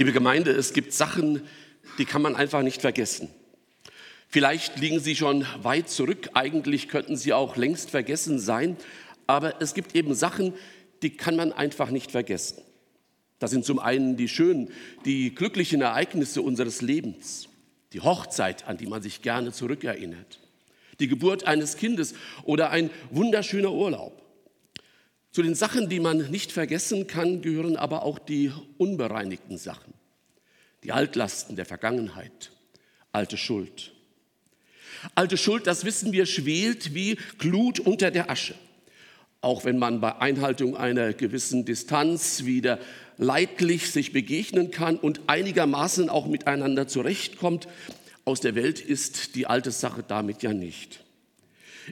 Liebe Gemeinde, es gibt Sachen, die kann man einfach nicht vergessen. Vielleicht liegen sie schon weit zurück, eigentlich könnten sie auch längst vergessen sein, aber es gibt eben Sachen, die kann man einfach nicht vergessen. Das sind zum einen die schönen, die glücklichen Ereignisse unseres Lebens, die Hochzeit, an die man sich gerne zurückerinnert, die Geburt eines Kindes oder ein wunderschöner Urlaub. Zu den Sachen, die man nicht vergessen kann, gehören aber auch die unbereinigten Sachen, die Altlasten der Vergangenheit, alte Schuld. Alte Schuld, das wissen wir, schwelt wie Glut unter der Asche. Auch wenn man bei Einhaltung einer gewissen Distanz wieder leidlich sich begegnen kann und einigermaßen auch miteinander zurechtkommt, aus der Welt ist die alte Sache damit ja nicht.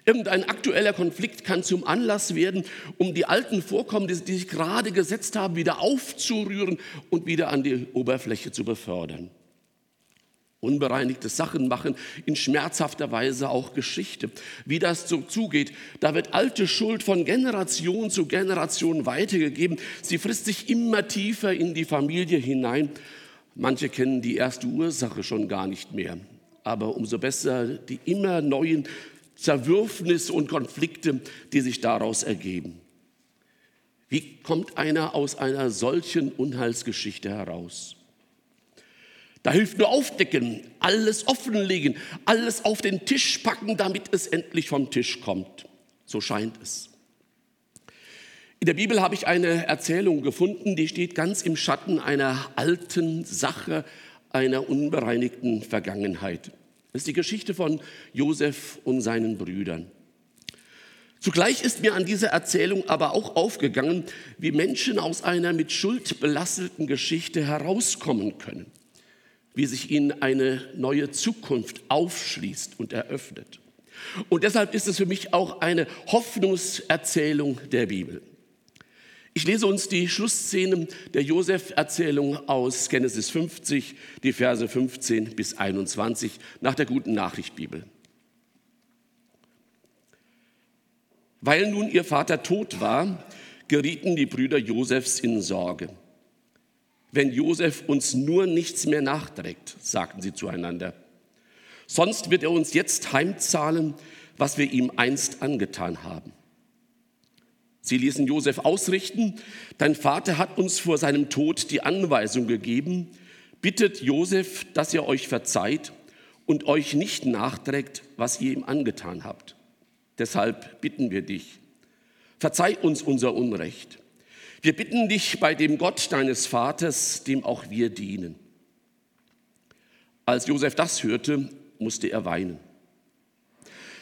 Irgendein aktueller Konflikt kann zum Anlass werden, um die alten Vorkommnisse, die sich gerade gesetzt haben, wieder aufzurühren und wieder an die Oberfläche zu befördern. Unbereinigte Sachen machen in schmerzhafter Weise auch Geschichte. Wie das so zugeht, da wird alte Schuld von Generation zu Generation weitergegeben. Sie frisst sich immer tiefer in die Familie hinein. Manche kennen die erste Ursache schon gar nicht mehr. Aber umso besser die immer neuen Zerwürfnisse und Konflikte, die sich daraus ergeben. Wie kommt einer aus einer solchen Unheilsgeschichte heraus? Da hilft nur aufdecken, alles offenlegen, alles auf den Tisch packen, damit es endlich vom Tisch kommt. So scheint es. In der Bibel habe ich eine Erzählung gefunden, die steht ganz im Schatten einer alten Sache, einer unbereinigten Vergangenheit. Das ist die Geschichte von Josef und seinen Brüdern. Zugleich ist mir an dieser Erzählung aber auch aufgegangen, wie Menschen aus einer mit Schuld belasteten Geschichte herauskommen können, wie sich ihnen eine neue Zukunft aufschließt und eröffnet. Und deshalb ist es für mich auch eine Hoffnungserzählung der Bibel. Ich lese uns die Schlussszenen der Josef-Erzählung aus Genesis 50, die Verse 15 bis 21 nach der guten Nachricht Bibel. Weil nun ihr Vater tot war, gerieten die Brüder Josefs in Sorge. Wenn Josef uns nur nichts mehr nachträgt, sagten sie zueinander, sonst wird er uns jetzt heimzahlen, was wir ihm einst angetan haben. Sie ließen Josef ausrichten, dein Vater hat uns vor seinem Tod die Anweisung gegeben, bittet Josef, dass er euch verzeiht und euch nicht nachträgt, was ihr ihm angetan habt. Deshalb bitten wir dich, verzeih uns unser Unrecht. Wir bitten dich bei dem Gott deines Vaters, dem auch wir dienen. Als Josef das hörte, musste er weinen.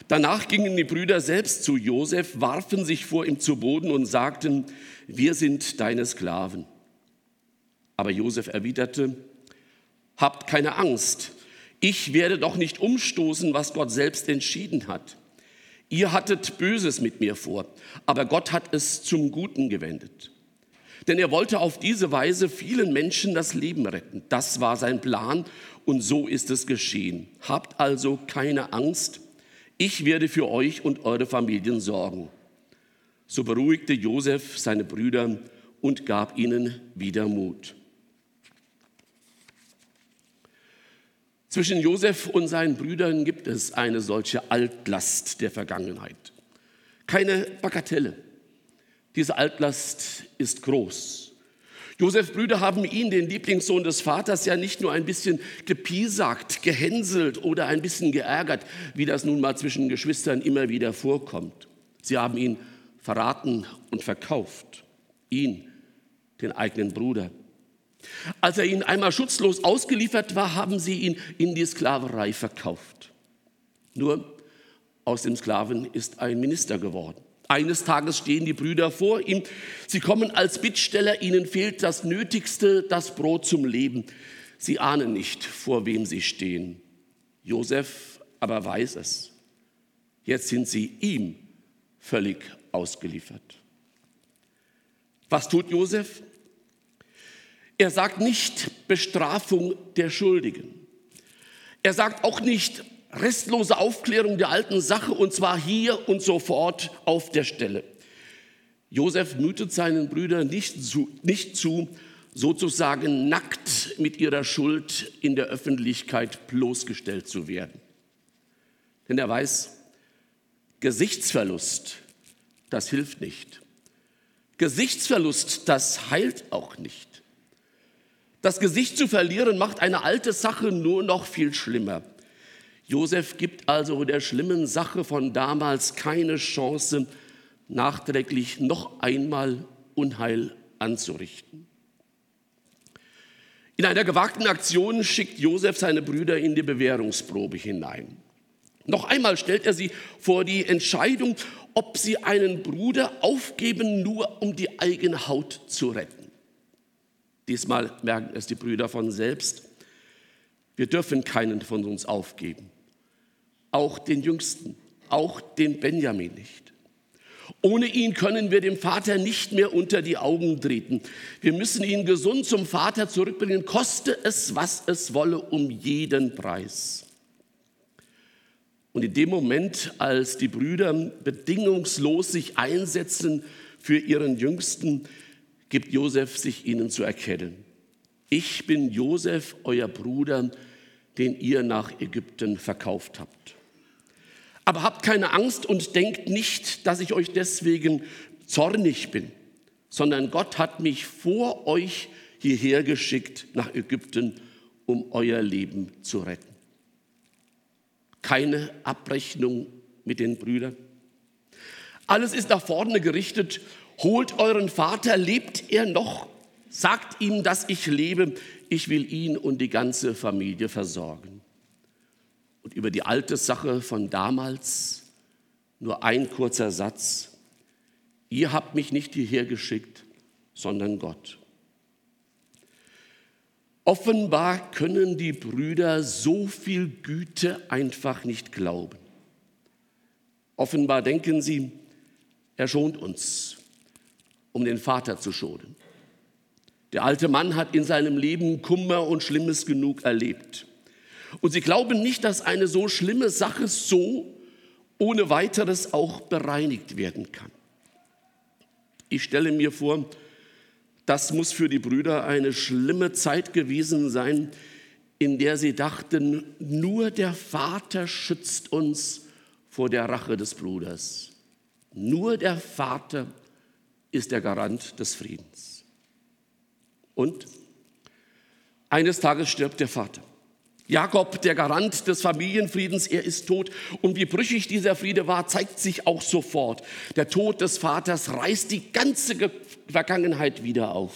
Danach gingen die Brüder selbst zu Josef, warfen sich vor ihm zu Boden und sagten, wir sind deine Sklaven. Aber Josef erwiderte, habt keine Angst, ich werde doch nicht umstoßen, was Gott selbst entschieden hat. Ihr hattet Böses mit mir vor, aber Gott hat es zum Guten gewendet. Denn er wollte auf diese Weise vielen Menschen das Leben retten. Das war sein Plan und so ist es geschehen. Habt also keine Angst, ich werde für euch und eure Familien sorgen. So beruhigte Josef seine Brüder und gab ihnen wieder Mut. Zwischen Josef und seinen Brüdern gibt es eine solche Altlast der Vergangenheit. Keine Bagatelle. Diese Altlast ist groß. Josefs Brüder haben ihn, den Lieblingssohn des Vaters, ja nicht nur ein bisschen gepiesackt, gehänselt oder ein bisschen geärgert, wie das nun mal zwischen Geschwistern immer wieder vorkommt. Sie haben ihn verraten und verkauft. Ihn, den eigenen Bruder. Als er ihnen einmal schutzlos ausgeliefert war, haben sie ihn in die Sklaverei verkauft. Nur aus dem Sklaven ist ein Minister geworden. Eines Tages stehen die Brüder vor ihm. Sie kommen als Bittsteller. Ihnen fehlt das Nötigste, das Brot zum Leben. Sie ahnen nicht, vor wem sie stehen. Josef aber weiß es. Jetzt sind sie ihm völlig ausgeliefert. Was tut Josef? Er sagt nicht Bestrafung der Schuldigen. Er sagt auch nicht restlose Aufklärung der alten Sache und zwar hier und sofort auf der Stelle. Josef mutet seinen Brüdern nicht zu, nicht zu, sozusagen nackt mit ihrer Schuld in der Öffentlichkeit bloßgestellt zu werden. Denn er weiß, Gesichtsverlust, das hilft nicht. Gesichtsverlust, das heilt auch nicht. Das Gesicht zu verlieren macht eine alte Sache nur noch viel schlimmer. Josef gibt also der schlimmen Sache von damals keine Chance, nachträglich noch einmal Unheil anzurichten. In einer gewagten Aktion schickt Josef seine Brüder in die Bewährungsprobe hinein. Noch einmal stellt er sie vor die Entscheidung, ob sie einen Bruder aufgeben, nur um die eigene Haut zu retten. Diesmal merken es die Brüder von selbst. Wir dürfen keinen von uns aufgeben. Auch den Jüngsten, auch den Benjamin nicht. Ohne ihn können wir dem Vater nicht mehr unter die Augen treten. Wir müssen ihn gesund zum Vater zurückbringen, koste es, was es wolle, um jeden Preis. Und in dem Moment, als die Brüder bedingungslos sich einsetzen für ihren Jüngsten, gibt Josef sich ihnen zu erkennen. Ich bin Josef, euer Bruder, den ihr nach Ägypten verkauft habt. Aber habt keine Angst und denkt nicht, dass ich euch deswegen zornig bin, sondern Gott hat mich vor euch hierher geschickt nach Ägypten, um euer Leben zu retten keine Abrechnung mit den Brüdern. Alles ist nach vorne gerichtet. Holt euren Vater, lebt er noch? Sagt ihm, dass ich lebe. Ich will ihn und die ganze Familie versorgen. Und über die alte Sache von damals nur ein kurzer Satz. Ihr habt mich nicht hierher geschickt, sondern Gott. Offenbar können die Brüder so viel Güte einfach nicht glauben. Offenbar denken sie, er schont uns, um den Vater zu schonen. Der alte Mann hat in seinem Leben Kummer und Schlimmes genug erlebt. Und sie glauben nicht, dass eine so schlimme Sache so ohne weiteres auch bereinigt werden kann. Ich stelle mir vor, das muss für die Brüder eine schlimme Zeit gewesen sein, in der sie dachten, nur der Vater schützt uns vor der Rache des Bruders. Nur der Vater ist der Garant des Friedens. Und eines Tages stirbt der Vater. Jakob, der Garant des Familienfriedens, er ist tot. Und wie brüchig dieser Friede war, zeigt sich auch sofort. Der Tod des Vaters reißt die ganze Vergangenheit wieder auf.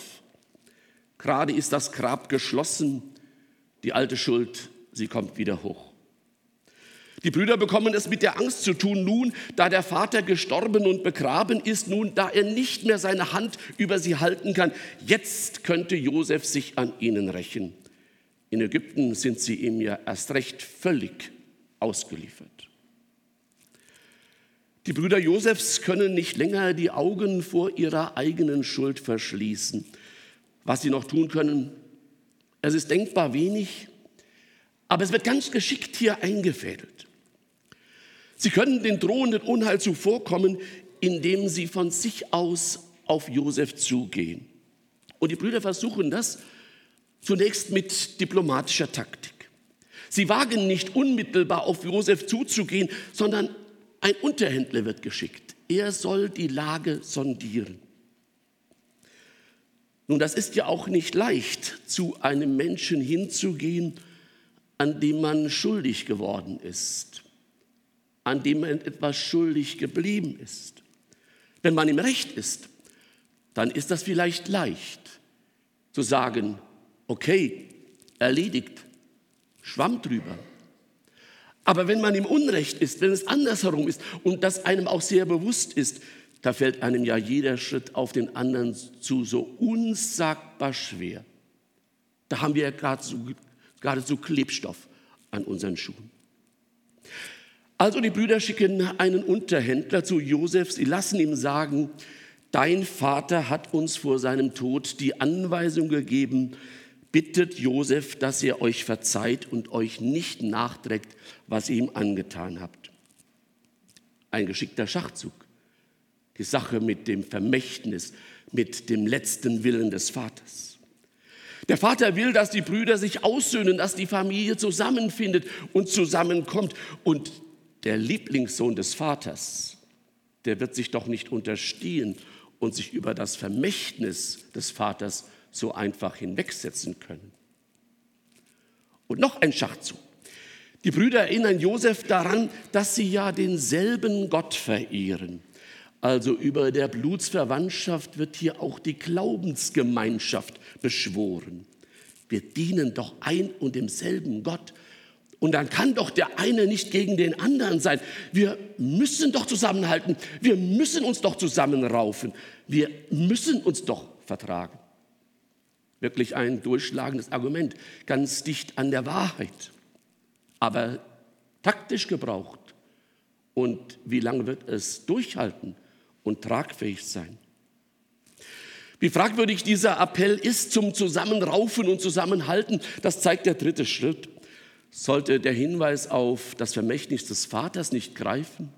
Gerade ist das Grab geschlossen, die alte Schuld, sie kommt wieder hoch. Die Brüder bekommen es mit der Angst zu tun, nun, da der Vater gestorben und begraben ist, nun, da er nicht mehr seine Hand über sie halten kann, jetzt könnte Josef sich an ihnen rächen. In Ägypten sind sie ihm ja erst recht völlig ausgeliefert. Die Brüder Josefs können nicht länger die Augen vor ihrer eigenen Schuld verschließen. Was sie noch tun können, es ist denkbar wenig, aber es wird ganz geschickt hier eingefädelt. Sie können den drohenden Unheil zuvorkommen, indem sie von sich aus auf Josef zugehen. Und die Brüder versuchen das Zunächst mit diplomatischer Taktik. Sie wagen nicht unmittelbar auf Josef zuzugehen, sondern ein Unterhändler wird geschickt. Er soll die Lage sondieren. Nun, das ist ja auch nicht leicht, zu einem Menschen hinzugehen, an dem man schuldig geworden ist, an dem man etwas schuldig geblieben ist. Wenn man im Recht ist, dann ist das vielleicht leicht zu sagen, okay, erledigt, schwamm drüber. Aber wenn man im Unrecht ist, wenn es andersherum ist und das einem auch sehr bewusst ist, da fällt einem ja jeder Schritt auf den anderen zu so unsagbar schwer. Da haben wir ja geradezu, geradezu Klebstoff an unseren Schuhen. Also die Brüder schicken einen Unterhändler zu Josef. Sie lassen ihm sagen, dein Vater hat uns vor seinem Tod die Anweisung gegeben, bittet Josef, dass ihr euch verzeiht und euch nicht nachträgt, was ihr ihm angetan habt. Ein geschickter Schachzug. Die Sache mit dem Vermächtnis, mit dem letzten Willen des Vaters. Der Vater will, dass die Brüder sich aussöhnen, dass die Familie zusammenfindet und zusammenkommt. Und der Lieblingssohn des Vaters, der wird sich doch nicht unterstehen und sich über das Vermächtnis des Vaters so einfach hinwegsetzen können. Und noch ein Schachzug. Die Brüder erinnern Josef daran, dass sie ja denselben Gott verehren. Also über der Blutsverwandtschaft wird hier auch die Glaubensgemeinschaft beschworen. Wir dienen doch ein und demselben Gott. Und dann kann doch der eine nicht gegen den anderen sein. Wir müssen doch zusammenhalten. Wir müssen uns doch zusammenraufen. Wir müssen uns doch vertragen. Wirklich ein durchschlagendes Argument, ganz dicht an der Wahrheit, aber taktisch gebraucht. Und wie lange wird es durchhalten und tragfähig sein? Wie fragwürdig dieser Appell ist zum Zusammenraufen und Zusammenhalten, das zeigt der dritte Schritt. Sollte der Hinweis auf das Vermächtnis des Vaters nicht greifen?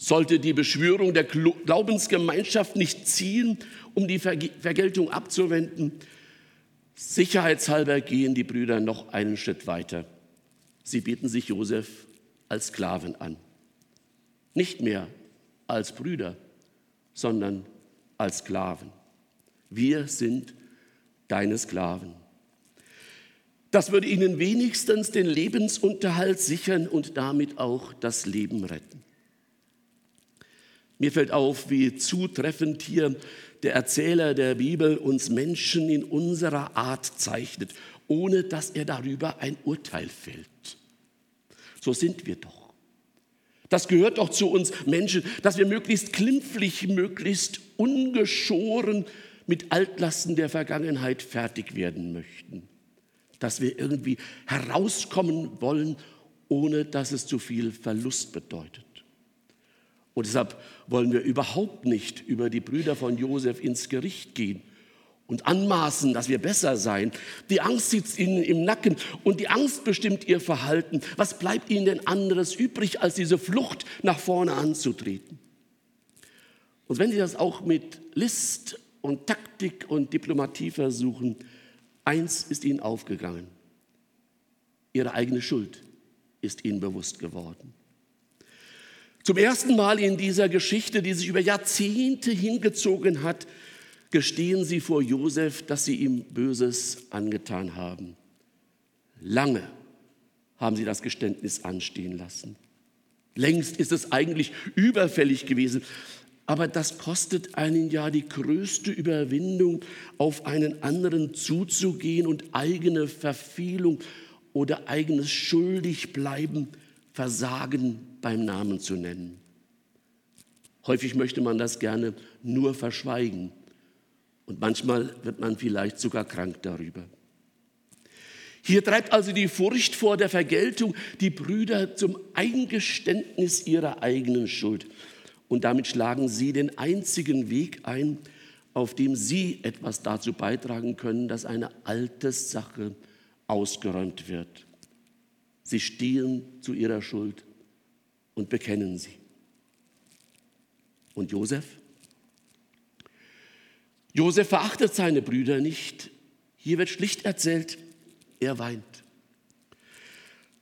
Sollte die Beschwörung der Glaubensgemeinschaft nicht ziehen, um die Vergeltung abzuwenden? Sicherheitshalber gehen die Brüder noch einen Schritt weiter. Sie bieten sich Josef als Sklaven an. Nicht mehr als Brüder, sondern als Sklaven. Wir sind deine Sklaven. Das würde ihnen wenigstens den Lebensunterhalt sichern und damit auch das Leben retten. Mir fällt auf, wie zutreffend hier der Erzähler der Bibel uns Menschen in unserer Art zeichnet, ohne dass er darüber ein Urteil fällt. So sind wir doch. Das gehört doch zu uns Menschen, dass wir möglichst klimpflich, möglichst ungeschoren mit Altlasten der Vergangenheit fertig werden möchten. Dass wir irgendwie herauskommen wollen, ohne dass es zu viel Verlust bedeutet. Und deshalb wollen wir überhaupt nicht über die Brüder von Josef ins Gericht gehen und anmaßen, dass wir besser seien. Die Angst sitzt ihnen im Nacken und die Angst bestimmt ihr Verhalten. Was bleibt ihnen denn anderes übrig, als diese Flucht nach vorne anzutreten? Und wenn sie das auch mit List und Taktik und Diplomatie versuchen, eins ist ihnen aufgegangen. Ihre eigene Schuld ist ihnen bewusst geworden. Zum ersten Mal in dieser Geschichte, die sich über Jahrzehnte hingezogen hat, gestehen sie vor Josef, dass sie ihm Böses angetan haben. Lange haben sie das Geständnis anstehen lassen. Längst ist es eigentlich überfällig gewesen. Aber das kostet einen ja die größte Überwindung, auf einen anderen zuzugehen und eigene Verfehlung oder eigenes Schuldigbleiben, Versagen beim Namen zu nennen. Häufig möchte man das gerne nur verschweigen und manchmal wird man vielleicht sogar krank darüber. Hier treibt also die Furcht vor der Vergeltung die Brüder zum Eingeständnis ihrer eigenen Schuld. Und damit schlagen sie den einzigen Weg ein, auf dem sie etwas dazu beitragen können, dass eine alte Sache ausgeräumt wird. Sie stehen zu ihrer Schuld und bekennen sie. Und Josef? Josef verachtet seine Brüder nicht. Hier wird schlicht erzählt, er weint.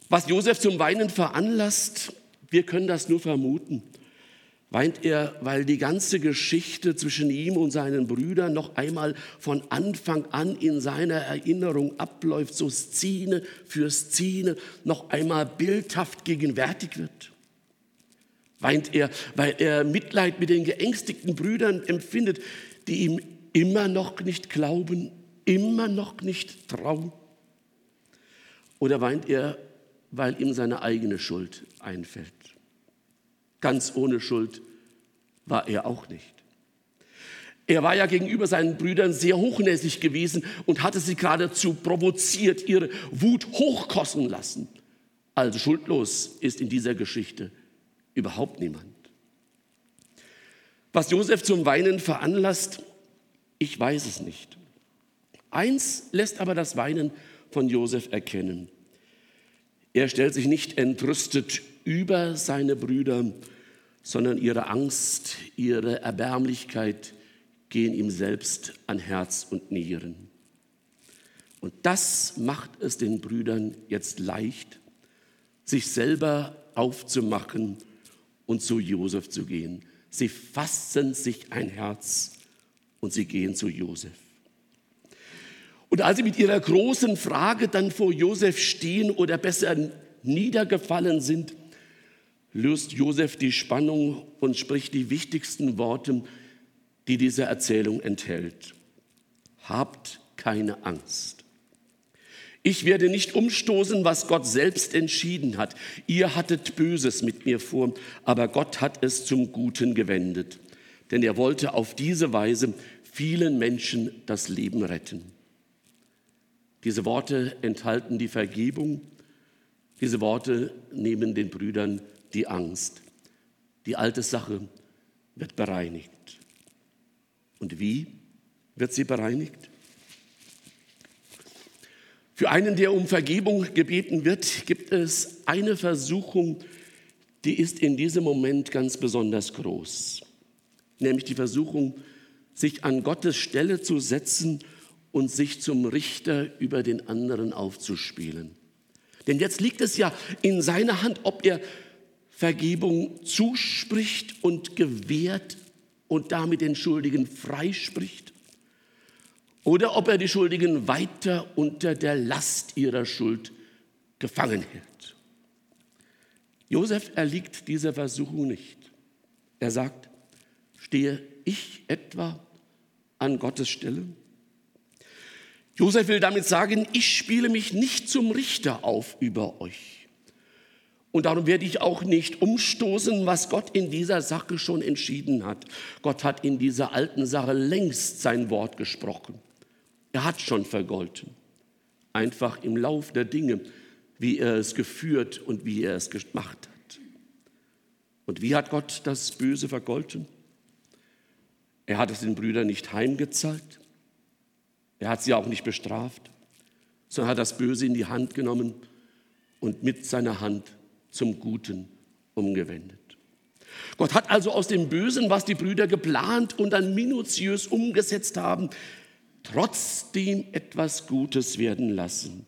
Was Josef zum Weinen veranlasst, wir können das nur vermuten. Weint er, weil die ganze Geschichte zwischen ihm und seinen Brüdern noch einmal von Anfang an in seiner Erinnerung abläuft, so Szene für Szene noch einmal bildhaft gegenwärtig wird? Weint er, weil er Mitleid mit den geängstigten Brüdern empfindet, die ihm immer noch nicht glauben, immer noch nicht trauen? Oder weint er, weil ihm seine eigene Schuld einfällt? Ganz ohne Schuld war er auch nicht. Er war ja gegenüber seinen Brüdern sehr hochnäsig gewesen und hatte sie geradezu provoziert, ihre Wut hochkosten lassen. Also schuldlos ist in dieser Geschichte überhaupt niemand. Was Josef zum Weinen veranlasst, ich weiß es nicht. Eins lässt aber das Weinen von Josef erkennen. Er stellt sich nicht entrüstet über seine Brüder, sondern ihre Angst, ihre Erbärmlichkeit gehen ihm selbst an Herz und Nieren. Und das macht es den Brüdern jetzt leicht, sich selber aufzumachen und zu Josef zu gehen. Sie fassen sich ein Herz und sie gehen zu Josef. Und als sie mit ihrer großen Frage dann vor Josef stehen oder besser niedergefallen sind, löst Josef die Spannung und spricht die wichtigsten Worte, die diese Erzählung enthält. Habt keine Angst. Ich werde nicht umstoßen, was Gott selbst entschieden hat. Ihr hattet Böses mit mir vor, aber Gott hat es zum Guten gewendet. Denn er wollte auf diese Weise vielen Menschen das Leben retten. Diese Worte enthalten die Vergebung. Diese Worte nehmen den Brüdern die Angst. Die alte Sache wird bereinigt. Und wie wird sie bereinigt? Für einen, der um Vergebung gebeten wird, gibt es eine Versuchung, die ist in diesem Moment ganz besonders groß. Nämlich die Versuchung, sich an Gottes Stelle zu setzen und sich zum Richter über den anderen aufzuspielen. Denn jetzt liegt es ja in seiner Hand, ob er Vergebung zuspricht und gewährt und damit den Schuldigen freispricht oder ob er die Schuldigen weiter unter der Last ihrer Schuld gefangen hält. Josef erliegt dieser Versuchung nicht. Er sagt, stehe ich etwa an Gottes Stelle? Josef will damit sagen, ich spiele mich nicht zum Richter auf über euch. Und darum werde ich auch nicht umstoßen, was Gott in dieser Sache schon entschieden hat. Gott hat in dieser alten Sache längst sein Wort gesprochen. Er hat schon vergolten. Einfach im Lauf der Dinge, wie er es geführt und wie er es gemacht hat. Und wie hat Gott das Böse vergolten? Er hat es den Brüdern nicht heimgezahlt. Er hat sie auch nicht bestraft, sondern hat das Böse in die Hand genommen und mit seiner Hand zum Guten umgewendet. Gott hat also aus dem Bösen, was die Brüder geplant und dann minutiös umgesetzt haben, trotzdem etwas Gutes werden lassen.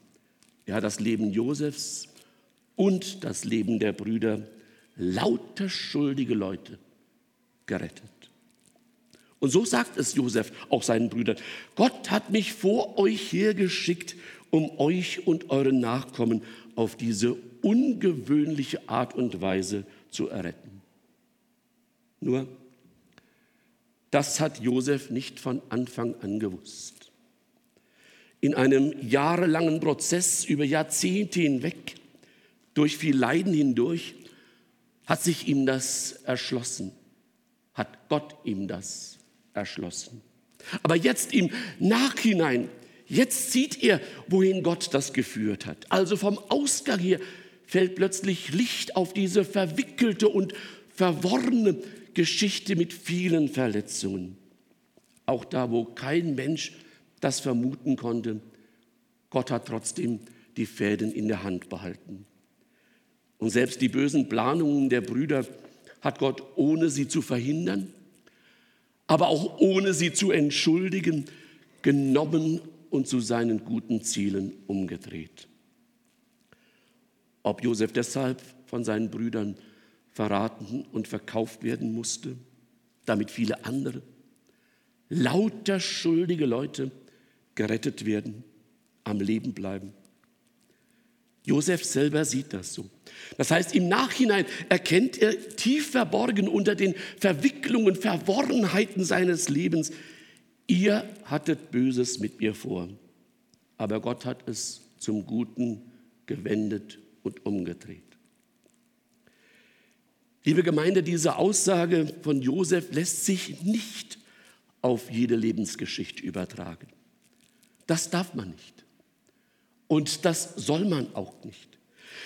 Hat das Leben Josefs und das Leben der Brüder, lauter schuldige Leute, gerettet. Und so sagt es Josef auch seinen Brüdern. Gott hat mich vor euch hergeschickt, um euch und euren Nachkommen auf diese ungewöhnliche Art und Weise zu erretten. Nur, das hat Josef nicht von Anfang an gewusst. In einem jahrelangen Prozess über Jahrzehnte hinweg, durch viel Leiden hindurch, hat sich ihm das erschlossen, hat Gott ihm das erschlossen. Aber jetzt im Nachhinein, jetzt sieht er, wohin Gott das geführt hat. Also vom Ausgang her fällt plötzlich Licht auf diese verwickelte und verworrene Geschichte mit vielen Verletzungen. Auch da, wo kein Mensch das vermuten konnte, Gott hat trotzdem die Fäden in der Hand behalten. Und selbst die bösen Planungen der Brüder hat Gott, ohne sie zu verhindern, aber auch ohne sie zu entschuldigen, genommen und zu seinen guten Zielen umgedreht. Ob Josef deshalb von seinen Brüdern verraten und verkauft werden musste, damit viele andere, lauter schuldige Leute gerettet werden, am Leben bleiben. Josef selber sieht das so. Das heißt, im Nachhinein erkennt er tief verborgen unter den Verwicklungen, Verworrenheiten seines Lebens, ihr hattet Böses mit mir vor, aber Gott hat es zum Guten gewendet und umgedreht. Liebe Gemeinde, diese Aussage von Josef lässt sich nicht auf jede Lebensgeschichte übertragen. Das darf man nicht. Und das soll man auch nicht.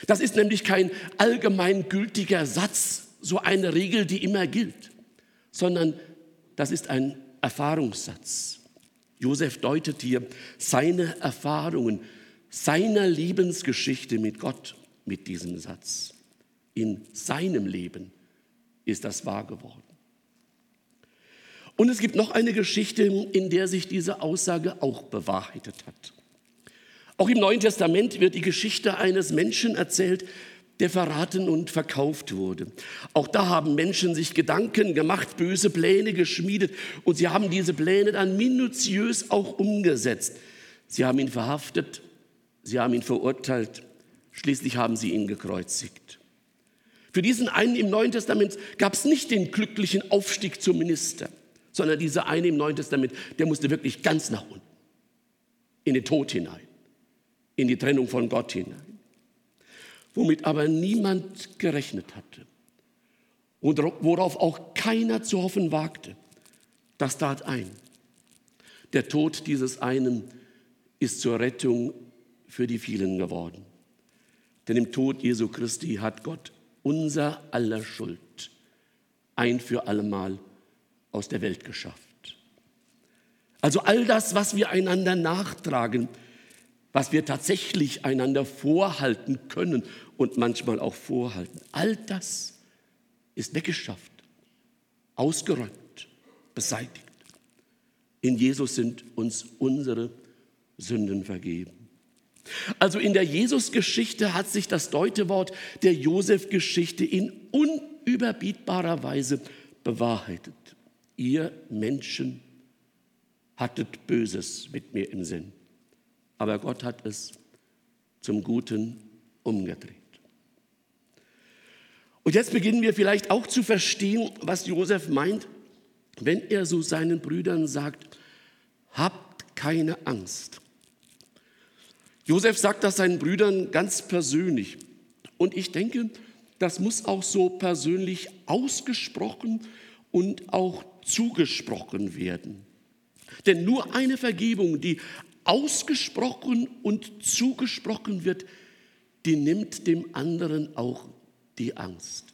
Das ist nämlich kein allgemeingültiger Satz, so eine Regel, die immer gilt, sondern das ist ein Erfahrungssatz. Josef deutet hier seine Erfahrungen, seiner Lebensgeschichte mit Gott mit diesem Satz. In seinem Leben ist das wahr geworden. Und es gibt noch eine Geschichte, in der sich diese Aussage auch bewahrheitet hat. Auch im Neuen Testament wird die Geschichte eines Menschen erzählt, der verraten und verkauft wurde. Auch da haben Menschen sich Gedanken gemacht, böse Pläne geschmiedet und sie haben diese Pläne dann minutiös auch umgesetzt. Sie haben ihn verhaftet, sie haben ihn verurteilt, schließlich haben sie ihn gekreuzigt. Für diesen einen im Neuen Testament gab es nicht den glücklichen Aufstieg zum Minister, sondern dieser eine im Neuen Testament, der musste wirklich ganz nach unten, in den Tod hinein, in die Trennung von Gott hinein womit aber niemand gerechnet hatte und worauf auch keiner zu hoffen wagte. Das tat ein. Der Tod dieses einen ist zur Rettung für die vielen geworden. Denn im Tod Jesu Christi hat Gott unser aller Schuld ein für allemal aus der Welt geschafft. Also all das, was wir einander nachtragen, was wir tatsächlich einander vorhalten können und manchmal auch vorhalten. All das ist weggeschafft, ausgeräumt, beseitigt. In Jesus sind uns unsere Sünden vergeben. Also in der Jesus-Geschichte hat sich das Deutewort der Josef-Geschichte in unüberbietbarer Weise bewahrheitet. Ihr Menschen hattet Böses mit mir im Sinn aber Gott hat es zum Guten umgedreht. Und jetzt beginnen wir vielleicht auch zu verstehen, was Josef meint, wenn er so seinen Brüdern sagt, habt keine Angst. Josef sagt das seinen Brüdern ganz persönlich. Und ich denke, das muss auch so persönlich ausgesprochen und auch zugesprochen werden. Denn nur eine Vergebung, die ausgesprochen und zugesprochen wird, die nimmt dem anderen auch die Angst.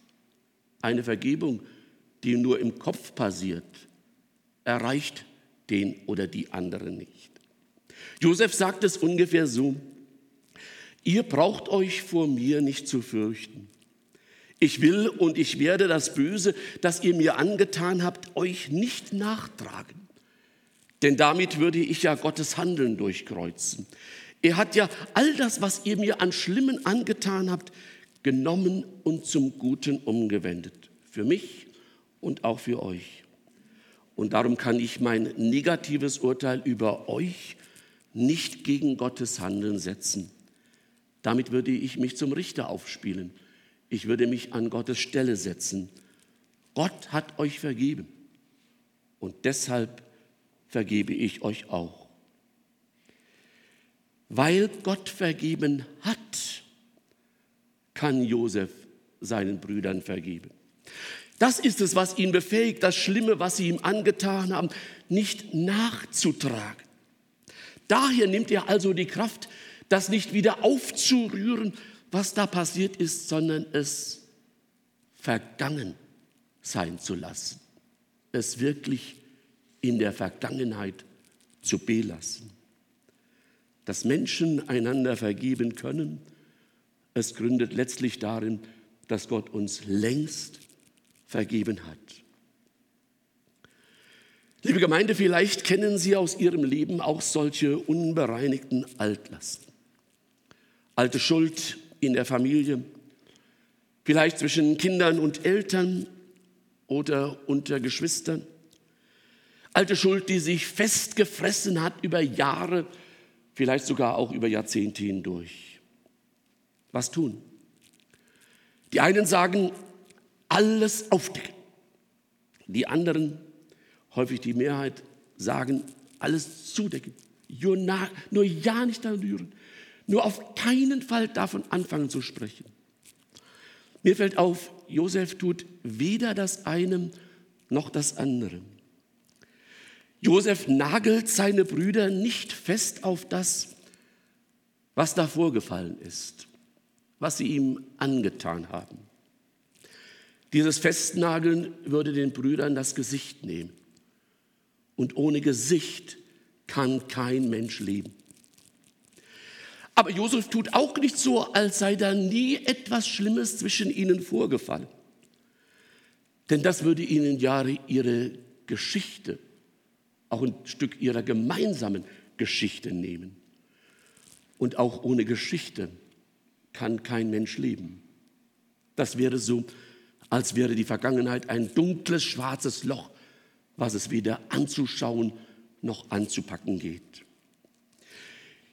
Eine Vergebung, die nur im Kopf passiert, erreicht den oder die andere nicht. Josef sagt es ungefähr so, ihr braucht euch vor mir nicht zu fürchten. Ich will und ich werde das Böse, das ihr mir angetan habt, euch nicht nachtragen. Denn damit würde ich ja Gottes Handeln durchkreuzen. Er hat ja all das, was ihr mir an Schlimmen angetan habt, genommen und zum Guten umgewendet. Für mich und auch für euch. Und darum kann ich mein negatives Urteil über euch nicht gegen Gottes Handeln setzen. Damit würde ich mich zum Richter aufspielen. Ich würde mich an Gottes Stelle setzen. Gott hat euch vergeben. Und deshalb vergebe ich euch auch. Weil Gott vergeben hat, kann Josef seinen Brüdern vergeben. Das ist es, was ihn befähigt, das Schlimme, was sie ihm angetan haben, nicht nachzutragen. Daher nimmt er also die Kraft, das nicht wieder aufzurühren, was da passiert ist, sondern es vergangen sein zu lassen, es wirklich in der Vergangenheit zu belassen. Dass Menschen einander vergeben können, es gründet letztlich darin, dass Gott uns längst vergeben hat. Liebe Gemeinde, vielleicht kennen Sie aus Ihrem Leben auch solche unbereinigten Altlasten. Alte Schuld in der Familie, vielleicht zwischen Kindern und Eltern oder unter Geschwistern Alte Schuld, die sich festgefressen hat über Jahre, vielleicht sogar auch über Jahrzehnte hindurch. Was tun? Die einen sagen, alles aufdecken. Die anderen, häufig die Mehrheit, sagen, alles zudecken. Nur ja nicht berühren. Nur auf keinen Fall davon anfangen zu sprechen. Mir fällt auf, Josef tut weder das eine noch das andere. Josef nagelt seine Brüder nicht fest auf das, was da vorgefallen ist, was sie ihm angetan haben. Dieses Festnageln würde den Brüdern das Gesicht nehmen. Und ohne Gesicht kann kein Mensch leben. Aber Josef tut auch nicht so, als sei da nie etwas Schlimmes zwischen ihnen vorgefallen. Denn das würde ihnen ja ihre Geschichte auch ein Stück ihrer gemeinsamen Geschichte nehmen. Und auch ohne Geschichte kann kein Mensch leben. Das wäre so, als wäre die Vergangenheit ein dunkles, schwarzes Loch, was es weder anzuschauen noch anzupacken geht.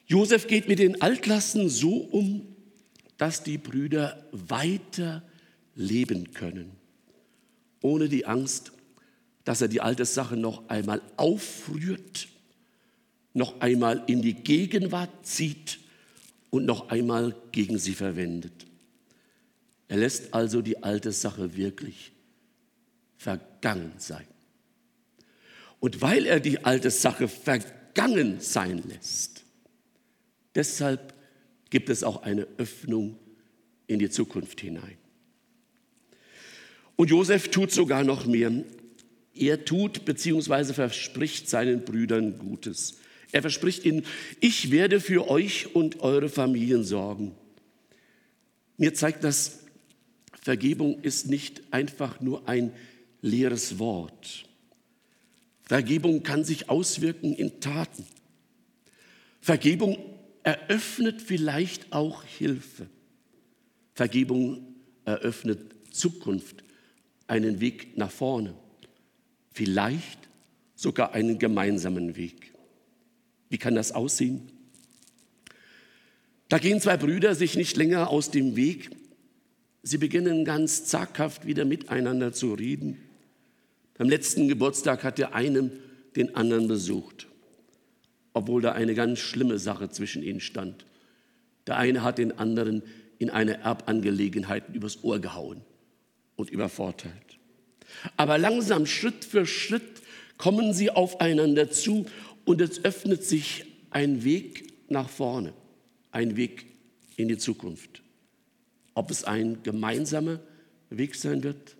Josef geht mit den Altlasten so um, dass die Brüder weiter leben können, ohne die Angst, dass er die alte Sache noch einmal aufrührt, noch einmal in die Gegenwart zieht und noch einmal gegen sie verwendet. Er lässt also die alte Sache wirklich vergangen sein. Und weil er die alte Sache vergangen sein lässt, deshalb gibt es auch eine Öffnung in die Zukunft hinein. Und Josef tut sogar noch mehr. Er tut bzw. verspricht seinen Brüdern Gutes. Er verspricht ihnen, ich werde für euch und eure Familien sorgen. Mir zeigt das, Vergebung ist nicht einfach nur ein leeres Wort. Vergebung kann sich auswirken in Taten. Vergebung eröffnet vielleicht auch Hilfe. Vergebung eröffnet Zukunft, einen Weg nach vorne, vielleicht sogar einen gemeinsamen Weg. Wie kann das aussehen? Da gehen zwei Brüder sich nicht länger aus dem Weg. Sie beginnen ganz zaghaft wieder miteinander zu reden. Beim letzten Geburtstag hat der eine den anderen besucht obwohl da eine ganz schlimme Sache zwischen ihnen stand. Der eine hat den anderen in eine Erbangelegenheit übers Ohr gehauen und übervorteilt. Aber langsam, Schritt für Schritt, kommen sie aufeinander zu und es öffnet sich ein Weg nach vorne, ein Weg in die Zukunft. Ob es ein gemeinsamer Weg sein wird,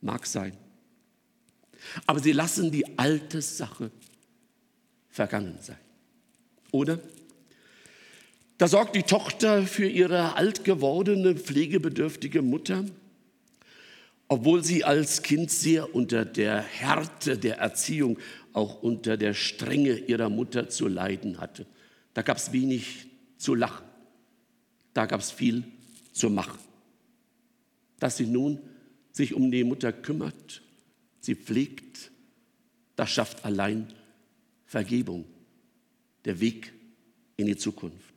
mag sein. Aber sie lassen die alte Sache vergangen sein. Oder? Da sorgt die Tochter für ihre alt gewordene, pflegebedürftige Mutter, obwohl sie als Kind sehr unter der Härte der Erziehung, auch unter der Strenge ihrer Mutter zu leiden hatte. Da gab es wenig zu lachen, da gab es viel zu machen. Dass sie nun sich um die Mutter kümmert, sie pflegt, das schafft allein Vergebung, der Weg in die Zukunft.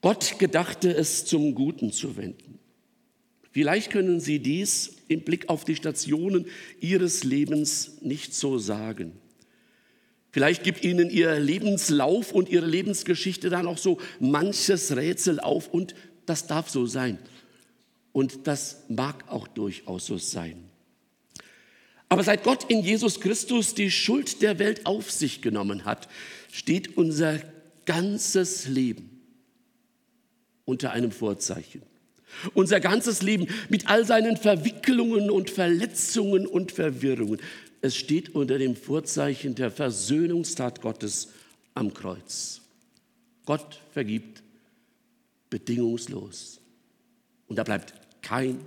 Gott gedachte es zum Guten zu wenden. Vielleicht können Sie dies im Blick auf die Stationen Ihres Lebens nicht so sagen. Vielleicht gibt Ihnen Ihr Lebenslauf und Ihre Lebensgeschichte dann auch so manches Rätsel auf und das darf so sein. Und das mag auch durchaus so sein. Aber seit Gott in Jesus Christus die Schuld der Welt auf sich genommen hat, steht unser ganzes Leben unter einem Vorzeichen. Unser ganzes Leben mit all seinen Verwicklungen und Verletzungen und Verwirrungen. Es steht unter dem Vorzeichen der Versöhnungstat Gottes am Kreuz. Gott vergibt bedingungslos. Und da bleibt kein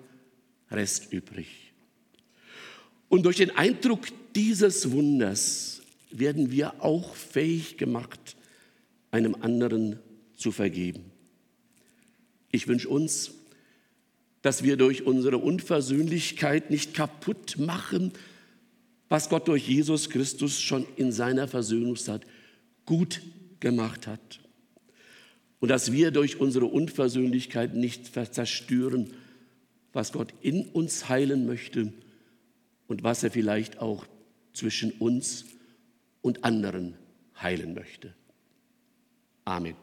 Rest übrig. Und durch den Eindruck dieses Wunders werden wir auch fähig gemacht, einem anderen zu vergeben. Ich wünsche uns, dass wir durch unsere Unversöhnlichkeit nicht kaputt machen, was Gott durch Jesus Christus schon in seiner Versöhnungszeit gut gemacht hat. Und dass wir durch unsere Unversöhnlichkeit nicht zerstören, was Gott in uns heilen möchte und was er vielleicht auch zwischen uns und anderen heilen möchte. Amen.